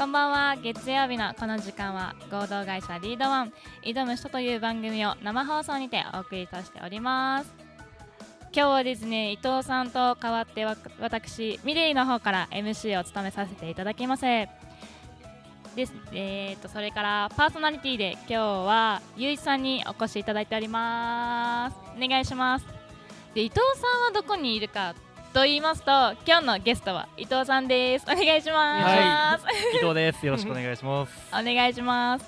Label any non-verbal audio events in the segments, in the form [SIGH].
こんばんは。月曜日のこの時間は合同会社リードワン挑む人という番組を生放送にてお送りさせております。今日はですね伊藤さんと代わって私ミレイの方から MC を務めさせていただきます。ですえー、とそれからパーソナリティで今日はゆういちさんにお越しいただいております。お願いします。で伊藤さんはどこにいるかと言いますと今日のゲストは伊藤さんです。お願いします、はい、伊藤です。[LAUGHS] よろしくお願いします。お願いします。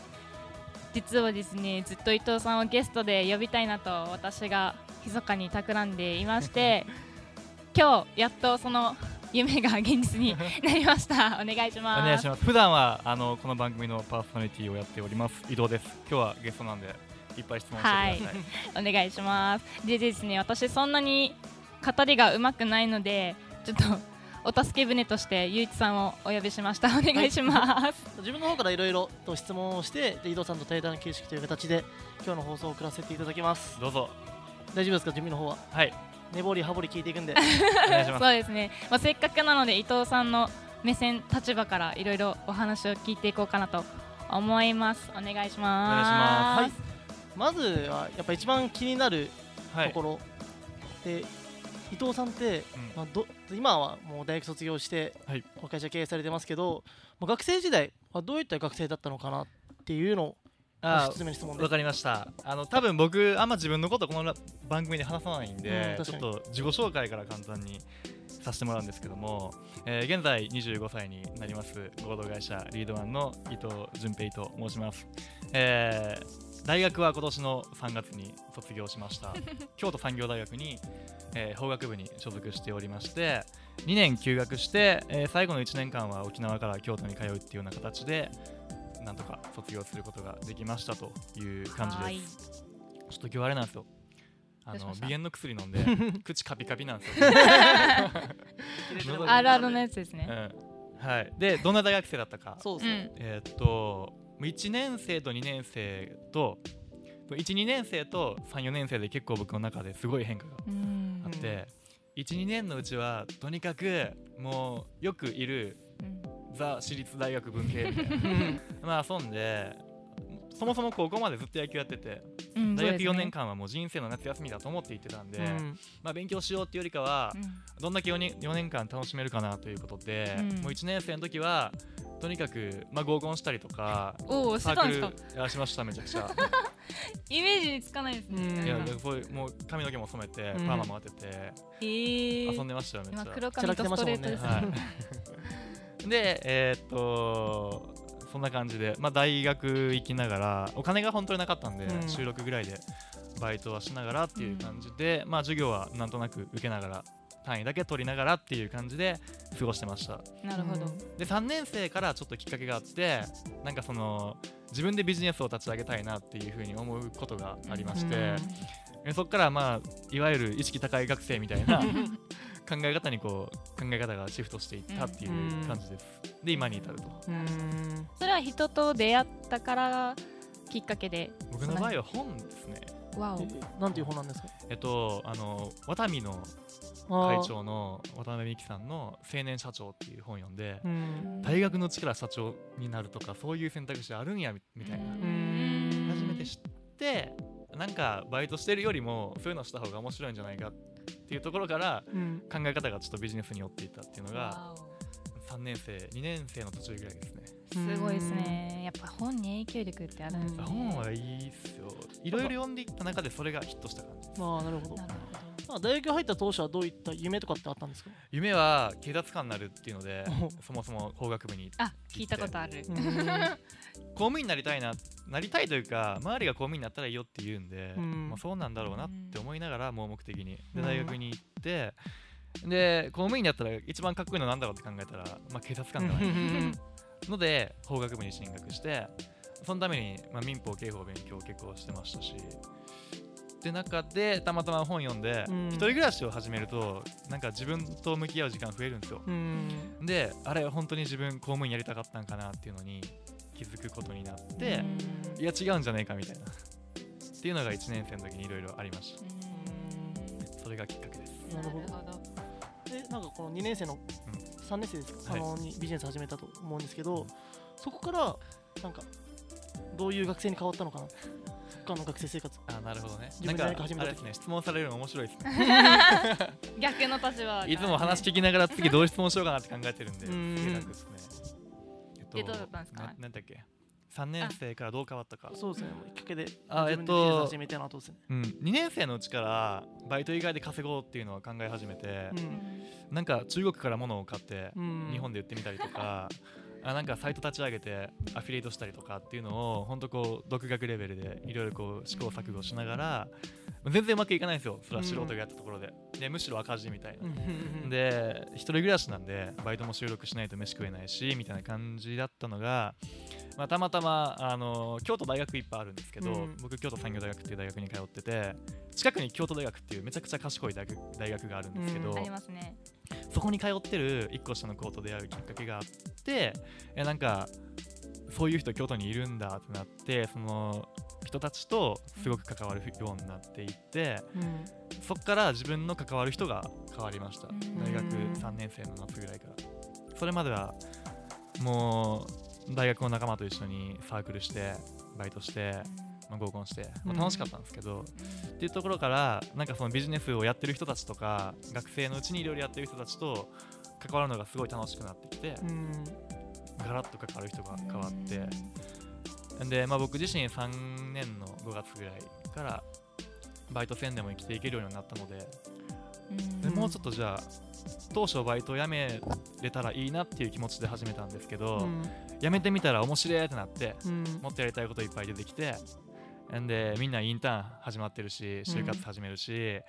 実はですねずっと伊藤さんをゲストで呼びたいなと私が密かに企んでいまして [LAUGHS] 今日やっとその夢が現実になりました。お願いします。お願いします。普段はあのこの番組のパーソナリティをやっております。伊藤です。今日はゲストなんでいっぱい質問してください、はい、お願いします。でですね私そんなに語りがうまくないのでちょっとお助け舟としてゆういちさんをお呼びしました。お願いします、はい、自分の方からいろいろと質問をして伊藤さんと対談形式という形で今日の放送を送らせていただきます。どうぞ。大丈夫ですか？準備の方は？はい。根掘り葉掘り聞いていくんで。[LAUGHS] そうですね、まあ、せっかくなので伊藤さんの目線立場からいろいろお話を聞いていこうかなと思います。お願いします。はい、まずはやっぱ一番気になるところ、はい、で伊藤さんって、うん、まあ、ど今はもう大学卒業して、はい、会社経営されてますけど、まあ、学生時代はどういった学生だったのかなっていうのをあわかりました。あの多分僕あんま自分のことこの番組で話さないんで、うん、ちょっと自己紹介から簡単にさせてもらうんですけども、えー、現在25歳になります合同会社リードワンの伊藤純平と申します、えー、大学は今年の3月に卒業しました [LAUGHS] 京都産業大学に、えー、法学部に所属しておりまして2年休学して、えー、最後の1年間は沖縄から京都に通うっていうような形でなんとか卒業することができましたという感じです。ちょっと今日あれなんですよ。あの鼻炎の薬飲んで [LAUGHS] 口カピカピなんですよ。[LAUGHS] あるあるのやつですね。うん、はい。でどんな大学生だったか。そうですね。えー、っと1年生と2年生と12年生と34年生で結構僕の中ですごい変化があって12年のうちはとにかくもうよくいるザ私立大学文系みたいな。[LAUGHS] まあ遊んでそもそも高校までずっと野球やってて、うん、大学4年間はもう人生の夏休みだと思って行ってたんで、うん、まあ、勉強しようっていうよりかは、うん、どんだけ 4, 年4年間楽しめるかなということで、もう1年生の時はとにかく、まあ、合コンしたりとかおサークルやらしましためちゃくちゃ。[LAUGHS] イメージにつかないですねいやそういうもう髪の毛も染めて、パーマも当てて、えー、遊んでましたよめっちゃ。黒髪とストレートですね、はい。[LAUGHS] でえー、っとそんな感じで、まあ、大学行きながらお金が本当になかったんで、うん、週6ぐらいでバイトはしながらっていう感じで、うん、まあ、授業はなんとなく受けながら単位だけ取りながらっていう感じで過ごしてましたなるほどで3年生からちょっときっかけがあってなんかその自分でビジネスを立ち上げたいなっていうふうに思うことがありまして、うん、そこからまあいわゆる意識高い学生みたいな [LAUGHS] 考え方にこう考え方がシフトしていったっていう感じです。で今に至ると。それは人と出会ったからきっかけで僕の場合は本ですね。わお。なんていう本なんですか？えっとあのワタミの会長の渡辺美樹さんの「青年社長」っていう本を読んで、大学の力社長になるとかそういう選択肢あるんやみたいな。初めて知ってなんかバイトしてるよりもそういうのした方が面白いんじゃないかっていうところから考え方がちょっとビジネスに寄っていったっていうのが3年生2年生の途中ぐらいですねすごいですね。やっぱ本に影響力ってあるんですね。本はいいっすよ。いろいろ読んでいった中でそれがヒットした感じです。ああなるほど。大学入った当初はどういった夢とかってあったんですか？夢は警察官になるっていうので [LAUGHS] そもそも工学部に。あ聞いたことある。[LAUGHS] 公務員になりたいななりたいというか周りが公務員になったらいいよって言うんで、うん、まあ、そうなんだろうなって思いながら盲目的に。で大学に行って、で公務員になったら一番かっこいいのなんだろうって考えたら、まあ、警察官じゃないので法学部に進学してそのために、まあ、民法刑法勉強結構してましたしって中でたまたま本読んで、うん、一人暮らしを始めるとなんか自分と向き合う時間増えるんですよ、うん、であれ本当に自分公務員やりたかったんかなっていうのに気づくことになって、うん、いや違うんじゃないかみたいな。っていうのが1年生の時にいろいろありました。それがきっかけです。なるほど。でなんかこの2年生の、うん、3年生ですか、はい、あのにビジネス始めたと思うんですけどそこからなんかどういう学生に変わったのかな？他の学生生活。あなるほどね。自分で何か始めたですね質問されるの面白いですね。[LAUGHS] 逆の立場いつも話聞きながら次どう質問しようかなって考えてるんで [LAUGHS] す楽ですね。えっとでどうだったんですか？なんだっけ？3年生からどう変わったか。そうですね。きっかけであえっと始めたなとですね、うん、2年生のうちからバイト以外で稼ごうっていうのは考え始めて、うん、なんか中国から物を買って日本で売ってみたりとか、あなんかサイト立ち上げてアフィリエイトしたりとかっていうのを本当こう独学レベルでいろいろこう試行錯誤しながら全然うまくいかないんですよ。それは素人がやったところで。でむしろ赤字みたいな。で一人暮らしなんでバイトも収録しないと飯食えないしみたいな感じだったのがまあ、たまたまあの京都大学いっぱいあるんですけど、うん、僕京都産業大学っていう大学に通ってて近くに京都大学っていうめちゃくちゃ賢い大学大学があるんですけど、うん、ありますね。そこに通ってる1個下の子と出会うきっかけがあってえなんかそういう人京都にいるんだってなってその人たちとすごく関わるようになっていって、うん、そこから自分の関わる人が変わりました、大学3年生の夏ぐらいから。それまではもう大学の仲間と一緒にサークルしてバイトして、まあ、合コンして、まあ、楽しかったんですけど、うん、っていうところからなんかそのビジネスをやってる人たちとか学生のうちにいろいろやってる人たちと関わるのがすごい楽しくなってきて、うん、ガラッと関わる人が変わって、うん、で、まあ、僕自身3年の5月ぐらいからバイト戦でも生きていけるようになったのででもうちょっとじゃあ当初バイトを辞めれたらいいなっていう気持ちで始めたんですけど、うん、辞めてみたら面白いってなって、うん、もっとやりたいこといっぱい出てきてでみんなインターン始まってるし就活始めるし、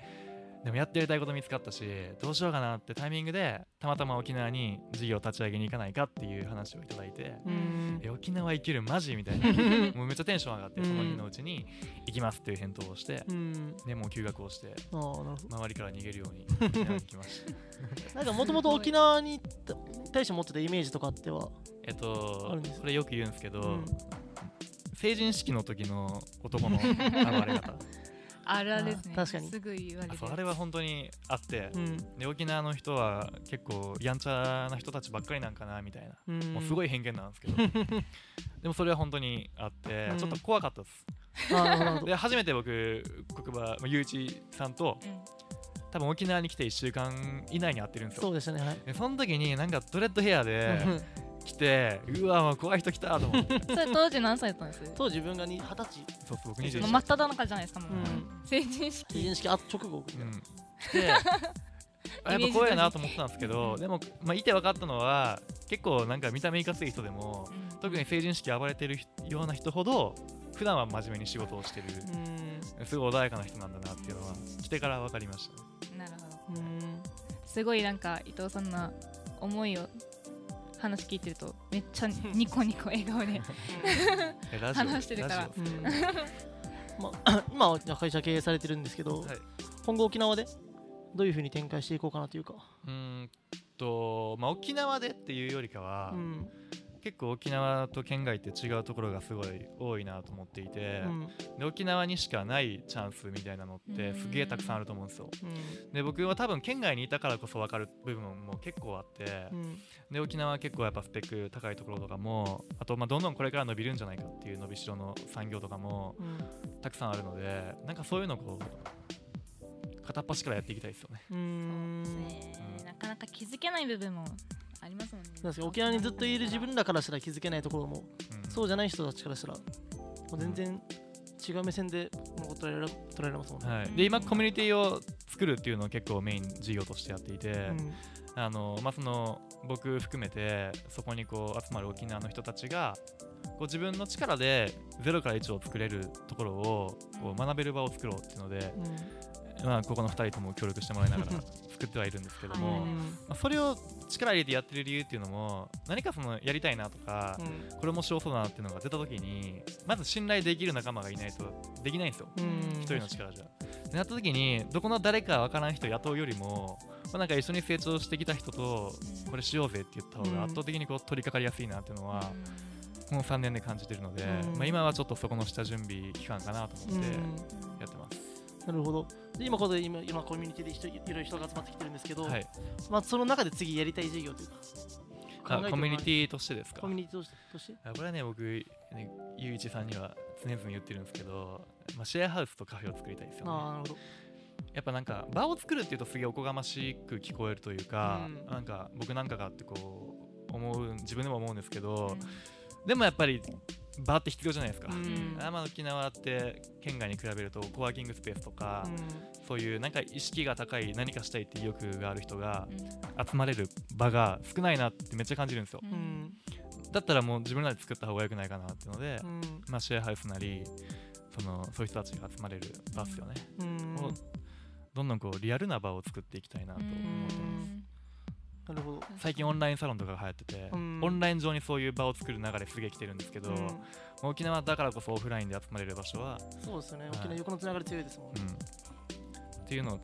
でもやってやりたいこと見つかったしどうしようかなってタイミングでたまたま沖縄に事業立ち上げに行かないかっていう話をいただいて、え沖縄行けるマジみたいな。[LAUGHS] もうめっちゃテンション上がってその日のうちに行きますっていう返答をしてでもう休学をして周りから逃げるように沖縄に行きました。[LAUGHS] なんかもともと沖縄に対して持ってたイメージとかっては？えっとそれよく言うんですけど、うん、成人式の時の男の現れ方 [LAUGHS] あるあるですね。確かに。すぐ言われる。あれは本当にあって、うん、で沖縄の人は結構やんちゃな人たちばっかりなんかなみたいな、うん、もうすごい偏見なんですけど。[LAUGHS] でもそれは本当にあって、うん、ちょっと怖かったです。[LAUGHS] で初めて僕国場ゆうちさんと、多分沖縄に来て1週間以内に会ってるんですよ。そうでしたね、はい、その時になんかドレッドヘアで来てうわもう怖い人来たと思って。[LAUGHS] それ当時何歳だったんです？当時自分が二十歳。そうそう僕21真っ只中じゃないですかもう、うん、成人式。成人式あ直後、うん、で [LAUGHS] やっぱ怖いなと思ってたんですけど、でも、まあ、いて分かったのは結構なんか見た目いかつい人でも、うん、特に成人式暴れてるような人ほど普段は真面目に仕事をしてる、すごい穏やかな人なんだなっていうのは来てから分かりました、なるほど。すごいなんか伊藤さんの思いを話聞いてるとめっちゃニコニコ笑顔で話してるから、まあ、[COUGHS] 今は会社経営されてるんですけど、はい、今後沖縄でどういうふうに展開していこうかなというか。うんと、まあ、沖縄でっていうよりかは、うん、結構沖縄と県外って違うところがすごい多いなと思っていて、うん、で沖縄にしかないチャンスみたいなのってすげえたくさんあると思うんですよ、うん、で僕は多分県外にいたからこそ分かる部分も結構あって、うん、で沖縄は結構やっぱスペック高いところとかもあとまあどんどんこれから伸びるんじゃないかっていう伸びしろの産業とかもたくさんあるのでなんかそういうのをこう片っ端からやっていきたいですよね。うん。なかなか気づけない部分もありますもんね。確か沖縄にずっといる自分らからしたら気づけないところも、うん、そうじゃない人たちからしたらもう全然違う目線で捉えら捉えられますもんね、はい、で今コミュニティを作るっていうのを結構メイン事業としてやっていて、うん、あのまあ、その僕含めてそこにこう集まる沖縄の人たちがこう自分の力で0から1を作れるところをこう学べる場を作ろうっていうので、うん、まあ、ここの2人とも協力してもらいながら [LAUGHS] 作ってはいるんですけども、まあ、それを力入れてやってる理由っていうのも何かそのやりたいなとか、うん、これ面白そうだなっていうのが出た時にまず信頼できる仲間がいないとできないんですよ。一人の力じゃ。ってなった時にどこの誰かわからん人雇うよりも、まあ、なんか一緒に成長してきた人とこれしようぜって言った方が圧倒的にこう取り掛かりやすいなっていうのは、この3年で感じてるので、まあ、今はちょっとそこの下準備期間かなと思ってやってます。なるほど。で今ここで今今コミュニティで人いろいろ人が集まってきてるんですけど、はい、まあ、その中で次やりたい事業というかコミュニティとしてですか？コミュニティとしてこれはね僕ねゆういちさんには常々言ってるんですけど、まあ、シェアハウスとカフェを作りたいですよね。なるほど。やっぱなんか場を作るっていうとすげえおこがましく聞こえるというか、うん、なんか僕なんかがってこう思う自分でも思うんですけど、うん、でもやっぱり場って必要じゃないですか、うん、あまあ沖縄って県外に比べるとコワーキングスペースとか、うん、そういうなんか意識が高い何かしたいっていう欲がある人が集まれる場が少ないなってめっちゃ感じるんですよ、うん、だったらもう自分らで作った方がよくないかなっていうので、まあ、シェアハウスなりそのそういう人たちが集まれる場っすよね、どんどんこうリアルな場を作っていきたいなと思ってますなるほど。最近オンラインサロンとかが流行ってて、うん、オンライン上にそういう場を作る流れすげえ来てるんですけど、うん、沖縄だからこそオフラインで集まれる場所はそうですよね、はい、沖縄横のつながり強いですもんね、うん、っていうのを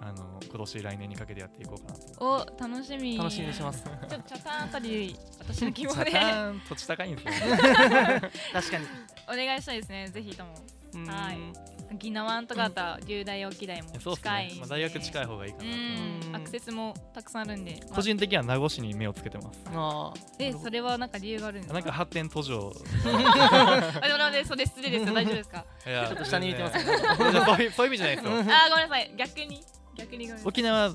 あの今年来年にかけてやっていこうかなと。お楽しみ。楽しみにします。ちょっと茶さんあたり私の希望で。[LAUGHS] 土地高いんですよ。ね [LAUGHS] 確かに。お願いしたいですね。ぜひとも。はい沖縄とかたら流大沖大も近い、ね、まあ、大学近い方がいいかなと。アクセスもたくさんあるんで、個人的には名護市に目をつけてます。あでそれはなんか理由があるんですか？なんか発展途上。[LAUGHS] あでもねそれ失礼ですよ。大丈夫ですか？いやちょっと下に見てます、ね、そういうそういう意味じゃないですよ。[LAUGHS] あごめんなさい。逆に。逆に沖縄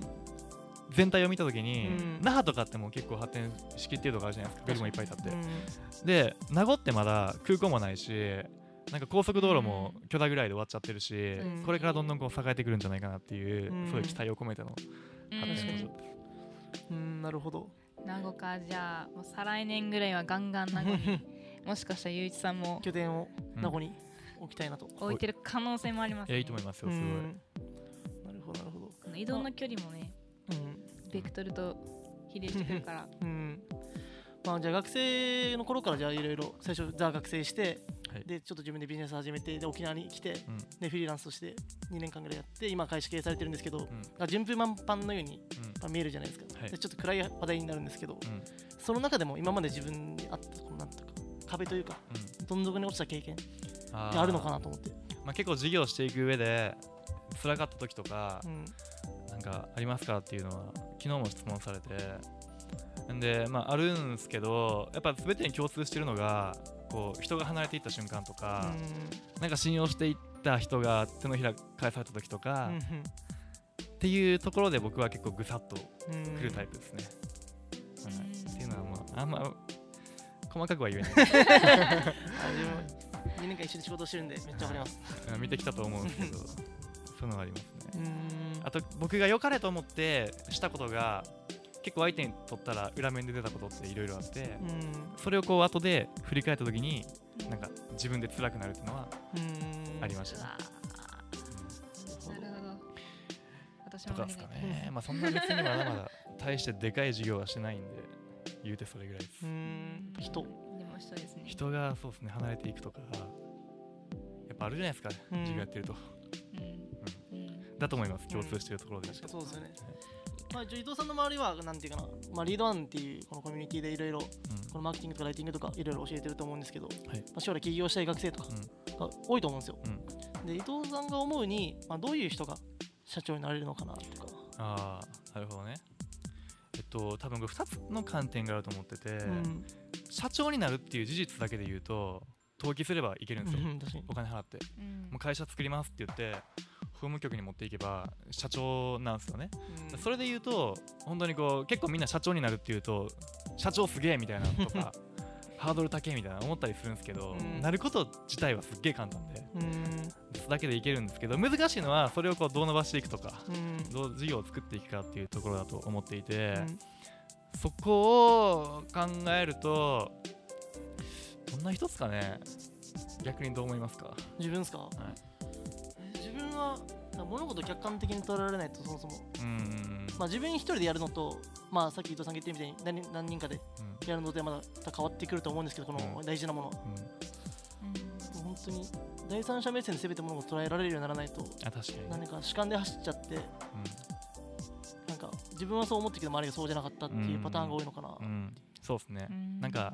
全体を見たときに、うん、那覇とかっても結構発展しきっていうとこあるじゃないですか。ビルもいっぱい建って、うん、で名護ってまだ空港もないしなんか高速道路も巨大ぐらいで終わっちゃってるし、うん、これからどんどんこう栄えてくるんじゃないかなっていう、うん、そういう期待を込めての発展途上です。うん。なるほど。名護かじゃあもう再来年ぐらいはガンガン名護にもしかしたらゆういちさんも拠点を名護に置きたいなと、置いてる可能性もあります、ね、いやいいと思いますよすごい、なるほどなるほど。移動の距離もね、うん、ベクトルと比例してくるから。[LAUGHS] うん。まあ、じゃあ学生の頃からじゃあいろいろ最初ザ学生して、はい、でちょっと自分でビジネス始めてで沖縄に来て、うん、でフリーランスとして2年間ぐらいやって今会社経営されてるんですけど、うん、順風満帆のように、まあ、見えるじゃないですか、はい、でちょっと暗い話題になるんですけど、その中でも今まで自分にあったこのなんとか壁というか、どん底に落ちた経験があるのかなと思って、まあ、結構事業していく上で辛かった時とか、なんかありますかっていうのは昨日も質問されて。で、まあ、あるんですけどやっぱ全てに共通してるのがこう人が離れていった瞬間とか、うん、なんか信用していった人が手のひら返された時とか、うん、っていうところで僕は結構ぐさっとくるタイプですね。うん、はい、っていうのは、まあ、あんま細かくは言えない。2年間一緒に仕事してるんでめっちゃわかります。[LAUGHS] 見てきたと思うんですけどそういうのがありますね。あと僕が良かれと思ってしたことが結構相手にとったら裏面で出たことっていろいろあって、うん、それをこう後で振り返った時になんか自分で辛くなるっていうのはありましたね。なるほど。私もとかですかね、まあ、そんな別にまだまだ大してでかい事業はしてないんで言うてそれぐらいです。人。でも人ですね。人がそうですね離れていくとかやっぱあるじゃないですか、授業やってると。うん。うん、だと思います共通しているところで、そうですよね、まあ、伊藤さんの周りは、なんていうかな、まあ、リードワンっていうこのコミュニティでいろいろ、このマーケティングとかライティングとかいろいろ教えてると思うんですけど、はい、まあ、将来起業したい学生とかが多いと思うんですよ。うん、で、伊藤さんが思うに、まあ、どういう人が社長になれるのかなとか。ああ、なるほどね。えっと、多分2つの観点があると思ってて、うん、社長になるっていう事実だけで言うと、登記すればいけるんですよ、お金払って、うん、もう会社作りますって言って法務局に持っていけば社長なんですよね、うん、それで言うと本当にこう結構みんな社長になるっていうと社長すげえみたいなとか [LAUGHS] ハードル高えみたいな思ったりするんですけど、うん、なること自体はすっげえ簡単で、うん、それだけでいけるんですけど難しいのはそれをこうどう伸ばしていくとか、うん、どう事業を作っていくかっていうところだと思っていて、そこを考えるとどんな人ですかね。逆にどう思いますか？自分ですか、はいは物事を客観的に捉えられないとそもそも、まあ、自分一人でやるのと、まあ、さっき伊藤さんが言ってみたいに何何人かでやるのでまた変わってくると思うんですけどこの大事なもの、うん、本当に第三者目線で全て物事を捉えられるようにならないと何か主観で走っちゃって、うん、なんか自分はそう思ってきて周りがそうじゃなかったっていうパターンが多いのかな、うん、そうですね、なんか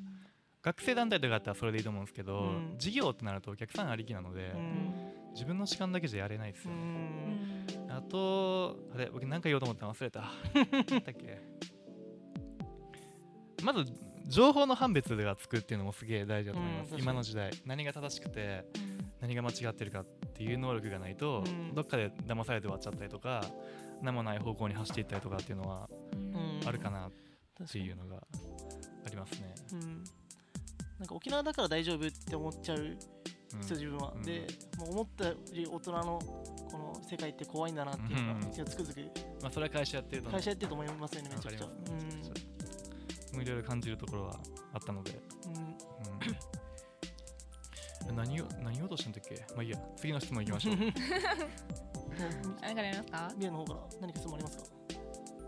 学生団体とかだったらそれでいいと思うんですけど、うん、事業ってなるとお客さんありきなので、うん、自分の主観だけじゃやれないですよ、ね、あとあれ僕何か言おうと思ったの忘れた。[LAUGHS] 何だっけ？まず情報の判別がつくっていうのもすげえ大事だと思います、うん、今の時代。何が正しくて、何が間違ってるかっていう能力がないと、どっかで騙されて終わっちゃったりとか何もない方向に走っていったりとかっていうのはあるかなっていうのがありますね、なんか沖縄だから大丈夫って思っちゃう人自分は、でもう思ったより大人のこの世界って怖いんだなっていうのが、つくづく、まあ、それは会社やってると会社やってると思いますよねめちゃくちゃ、うん、いろいろ感じるところはあったので、うん、何を何をとしたんだっけ？まあいいや。次の質問いきましょう。何からやりますか？ビアの方から何か質問ありますか？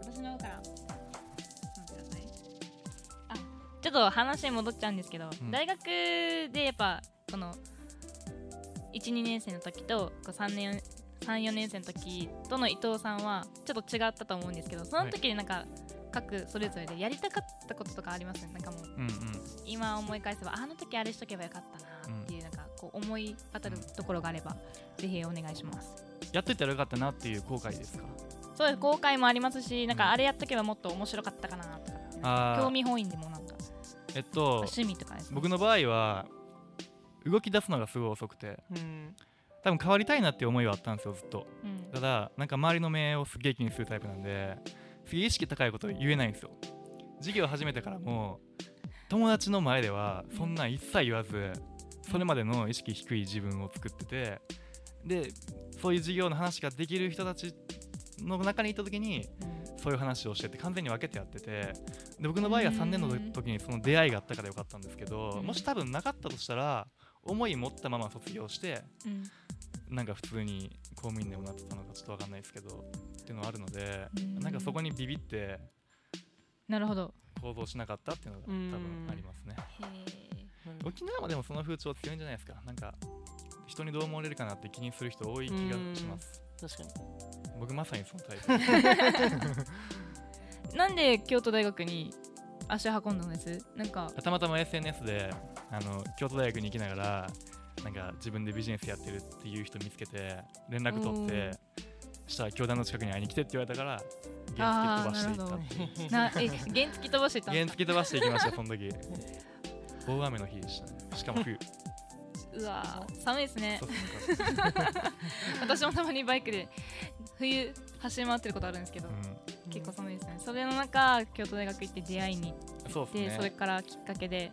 私の方から。あちょっと話戻っちゃうんですけど、うん、大学でやっぱこの12年生の時と3年34年生の時との伊藤さんはちょっと違ったと思うんですけどその時になんか、各それぞれでやりたかったこととかありますねなんかもう、うんうん、今思い返せばあの時あれしとけばよかったなっていう、なんかこう思い当たるところがあれば、ぜひお願いします。やっといたらよかったなっていう後悔ですか？そうです。後悔もありますしなんかあれやっとけばもっと面白かったかなとか、興味本位でもなんかえっと趣味とかです、ね、僕の場合は動き出すのがすごい遅くて、うん、多分変わりたいなっていう思いはあったんですよずっと、うん、ただなんか周りの目をすげえ気にするタイプなんですげえ意識高いこと言えないんですよ。授業始めてからも友達の前ではそんなん一切言わずそれまでの意識低い自分を作っててでそういう授業の話ができる人たちの中にいた時に、そういう話をしてて完全に分けてやっててで僕の場合は3年の時にその出会いがあったからよかったんですけど、もし多分なかったとしたら思い持ったまま卒業して、うん、なんか普通に公務員でもなってたのかちょっと分かんないですけどっていうのはあるので、ん、なんかそこにビビってなるほど。行動しなかったっていうのが多分ありますね。沖縄はでもその風潮強いんじゃないですか。なんか人にどう思われるかなって気にする人多い気がします。確かに。僕まさにそのタイプ。[LAUGHS] なんで京都大学に足を運んだんです？なんか。たまたま SNS であの京都大学に行きながらなんか自分でビジネスやってるっていう人見つけて連絡取ってしたら教団の近くに会いに来てって言われたから原付飛ばしていったなえ原付飛ばしていった？原付飛ばしていきましたその時。大雨の日でした。ねしかも冬。[LAUGHS] うわ寒いですね。[LAUGHS] 私もたまにバイクで冬走り回ってることあるんですけど、うん、結構寒いですね。それの中京都大学行って出会いに行ってそ,、れからきっかけで、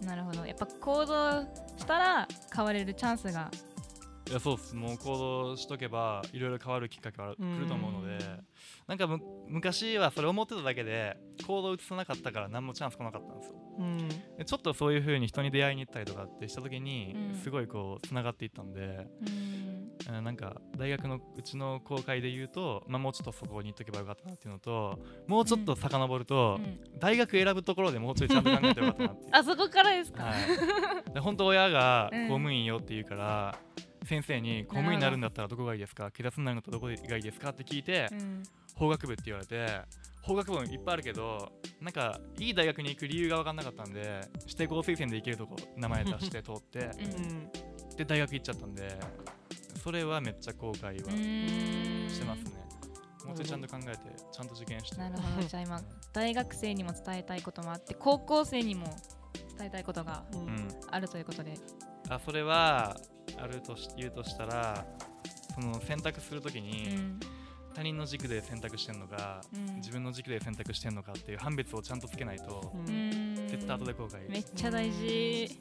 うん、なるほど。やっぱ行動したら変われるチャンスがいやそうっす。もう行動しとけばいろいろ変わるきっかけは来ると思うのでなんか昔はそれ思ってただけで行動移さなかったから何もチャンス来なかったんですよ、うん、でちょっとそういう風に人に出会いに行ったりとかってした時に、すごいこうつながっていったんで、うん、なんか大学のうちの公開で言うと、まあ、もうちょっとそこに行っとけばよかったなっていうのともうちょっと遡ると、大学選ぶところでもうちょいちゃん。と考えてよかったなっていうあそこからですか、はい、で本当親が公務員よって言うから、先生に公務員になるんだったらどこがいいですか警察になるんだったらどこがいいですかって聞いて、うん、法学部って言われて法学部もいっぱいあるけどなんかいい大学に行く理由が分かんなかったんで指定校推薦で行けるとこ名前出して [LAUGHS] 通って、うん、で大学行っちゃったんでそれはめっちゃ後悔はしてますね。もうちょいちゃんと考えてちゃんと受験して。なるほど。じゃあ今大学生にも伝えたいこともあって高校生にも伝えたいことがあるということで、うん、あそれはあるとし言うとしたらその選択するときに、うん、他人の軸で選択してんのか、うん、自分の軸で選択してんのかっていう判別をちゃんとつけないと、うん、絶対後で後悔めっちゃ大事。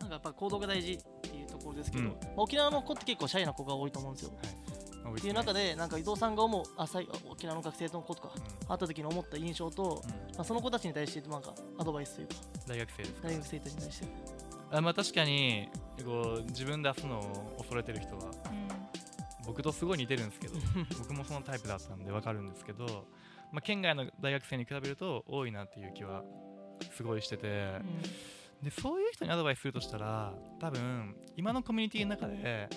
なんかやっぱ行動が大事っていうところですけど、沖縄の子って結構シャイな子が多いと思うんですよ、はい、っていう中でなんか伊藤さんが思うあさ沖縄の学生の子とか、会った時に思った印象と、まあ、その子たちに対してなんかアドバイスというか。大学生です大学生たちに対してあまあ確かにこう自分出すのを恐れてる人は、僕とすごい似てるんですけど [LAUGHS] 僕もそのタイプだったんで分かるんですけど、まあ、県外の大学生に比べると多いなっていう気はすごいしてて、うん、でそういう人にアドバイスするとしたら多分今のコミュニティの中で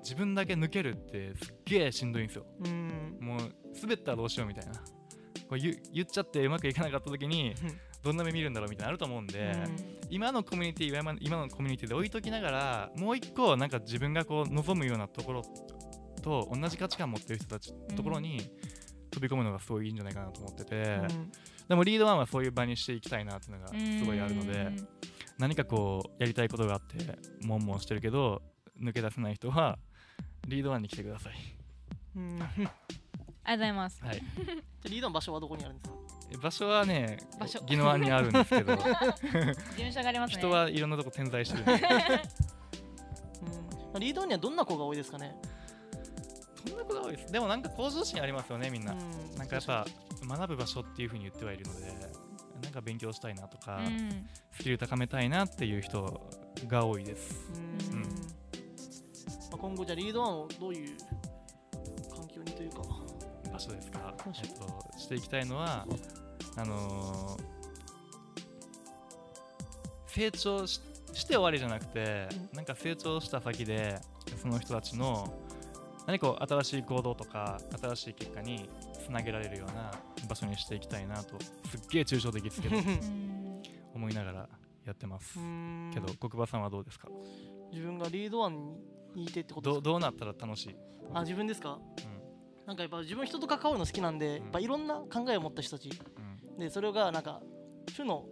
自分だけ抜けるってすっげえしんどいんですよ、うん、もう滑ったらどうしようみたいな。こう言っちゃってうまくいかなかった時に [LAUGHS] どんな目見るんだろうみたいなあると思うんで、うん、今のコミュニティ今今のコミュニティで置いときながらもう一個なんか自分がこう望むようなところと同じ価値観持ってる人たちのところに飛び込むのがすごいいいんじゃないかなと思ってて、でもリードワンはそういう場にしていきたいなっていうのがすごいあるので何かこうやりたいことがあって悶々してるけど抜け出せない人はリードワンに来てください。うん [LAUGHS] ありがとうございます。はい。[LAUGHS] リードの場所はどこにあるんですか？場所はね、宜野湾にあるんですけど。[LAUGHS] 事務所があります、ね、人はいろんなとこ点在してる。うん、リードにはどんな子が多いですかね？どんな子が多いです？でもなんか向上心ありますよね、みんな。んなんかやっぱ学ぶ場所っていうふうに言ってはいるので、なんか勉強したいなとか、うん、スキル高めたいなっていう人が多いです。うん。まあ、今後じゃリードワンをどういう環境にというか。場所ですか？えっとしていきたいのは、あのー、成長しして終わりじゃなくて、うん、なんか成長した先でその人たちの何か新しい行動とか新しい結果につなげられるような場所にしていきたいなとすっげえ抽象的ですけど思いながらやってます。けど国場さんはどうですか？自分がリードワンにいてってことどうなったら楽しい？あ自分ですか、うん。なんかやっぱ自分人と関わるの好きなんで、やっぱいろんな考えを持った人たち、でそれがなんか負の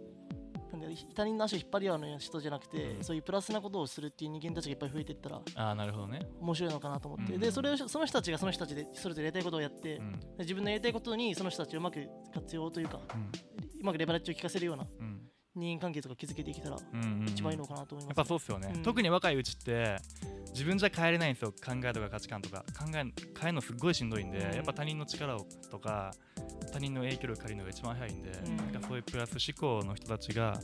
他人の足を引っ張り合うような人じゃなくて、そういうプラスなことをするっていう人間たちがいっぱい増えていったらあなるほどね。面白いのかなと思って、でそれをその人たちがその人たちでそれぞれやりたいことをやって、自分のやりたいことにその人たちをうまく活用というか、うまくレバレッジを効かせるような、人間関係とか築けていけたら一番いいのかなと思います、やっぱそうっすよね、特に若いうちって自分じゃ変えれないんですよ。考えとか価値観とか。考え変えるのすっごいしんどいんで、やっぱ他人の力をとか他人の影響力借りるのが一番早いんで、なんかそういうプラス思考の人たちが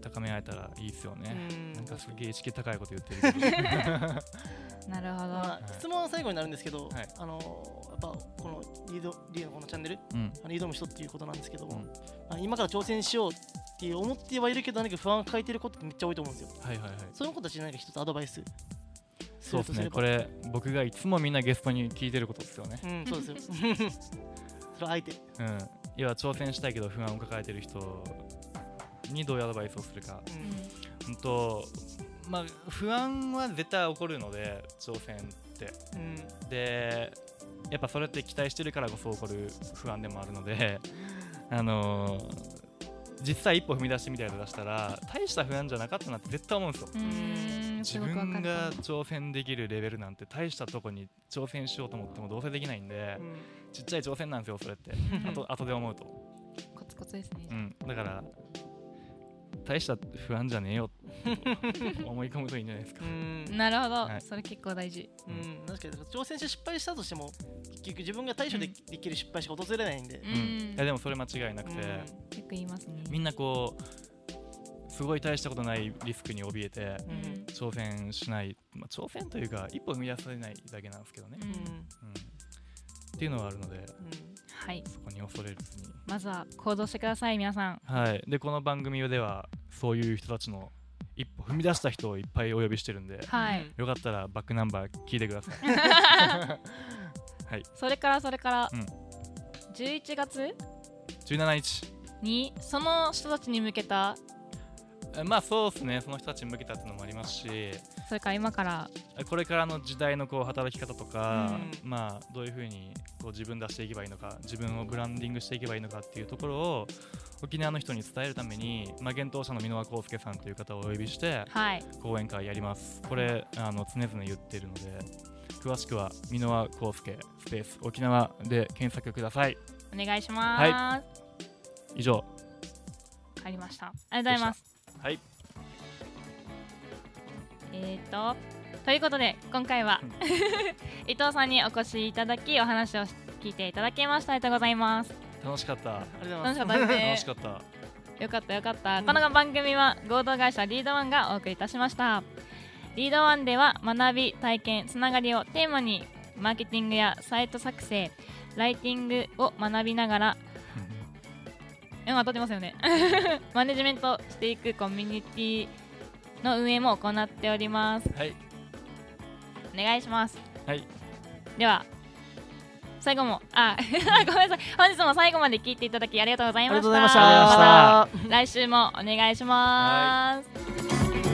高め合えたらいいですよね、なんかすげえ意識高いこと言ってる。[LAUGHS] なるほど、まあ、質問は最後になるんですけど、はい、あのやっぱこのリードリードこのチャンネル、うん、挑む人っていうことなんですけども、うん、今から挑戦しようって思ってはいるけど何か不安を抱えてることってめっちゃ多いと思うんですよ。はいはいはい、そういう子たちに何か一つアドバイスそうですね。これ僕がいつもみんなゲストに聞いてることですよね。うん、そうですよ。[LAUGHS] それ相手。うん。要は挑戦したいけど不安を抱えてる人にどういうアドバイスをするか。うん、とまあ不安は絶対起こるので挑戦って。うん、でやっぱそれって期待してるからこそ起こる不安でもあるので、[LAUGHS] あのー実際一歩踏み出してみたいと出したら大した不安じゃなかったなって絶対思うんですよ自分が挑戦できるレベルなんて大したとこに挑戦しようと思ってもどうせできないんで、うん、ちっちゃい挑戦なんですよそれって。[LAUGHS] あとで思うと。コツコツですね、うん、だから大した不安じゃねえよって思い込むといいんじゃないですか。なるほど、はい、それ結構大事、うん、確かに挑戦して失敗したとしても結局自分が対処できる失敗しか訪れないんで、うん、いやでもそれ間違いなくて、結構言いますね。みんなこうすごい大したことないリスクに怯えて、挑戦しない、まあ、挑戦というか一歩踏み出されないだけなんですけどね、うん。っていうのはあるので、はい、そこに恐れずに。まずは行動してください皆さん。はい。でこの番組ではそういう人たちの一歩踏み出した人をいっぱいお呼びしてるんで、はい、よかったらバックナンバー聞いてください。[LAUGHS] はい。それからそれから、うん、11月？17日。にその人たちに向けたまあそうですね。その人たちに向けたっていうのもありますし。それから今から。これからの時代のこう働き方とか、うん、まあどういうふうにこう自分出していけばいいのか自分をブランディングしていけばいいのかっていうところを沖縄の人に伝えるために、まあ、幻冬者の箕輪康介さんという方をお呼びして、はい、講演会やります。これあの常々言ってるので詳しくは箕輪康介スペース沖縄で検索ください。お願いします、はい、以上。ありました。ありがとうございますはい。えっ、ー、とということで今回は [LAUGHS] 伊東さんにお越しいただきお話を聞いていただきました。ありがとうございます。楽しかった。楽しかったですね。[LAUGHS] 楽しかった。よかったよかった、うん、この番組は合同会社リードワンがお送りいたしました。リードワンでは学び体験つながりをテーマにマーケティングやサイト作成ライティングを学びながら今当たってますよね。[LAUGHS] マネジメントしていくコミュニティの運営も行っております。はい。お願いします。はい。では最後もあ [LAUGHS] ごめんなさい。本日も最後まで聞いていただきありがとうございました。また。来週もお願いします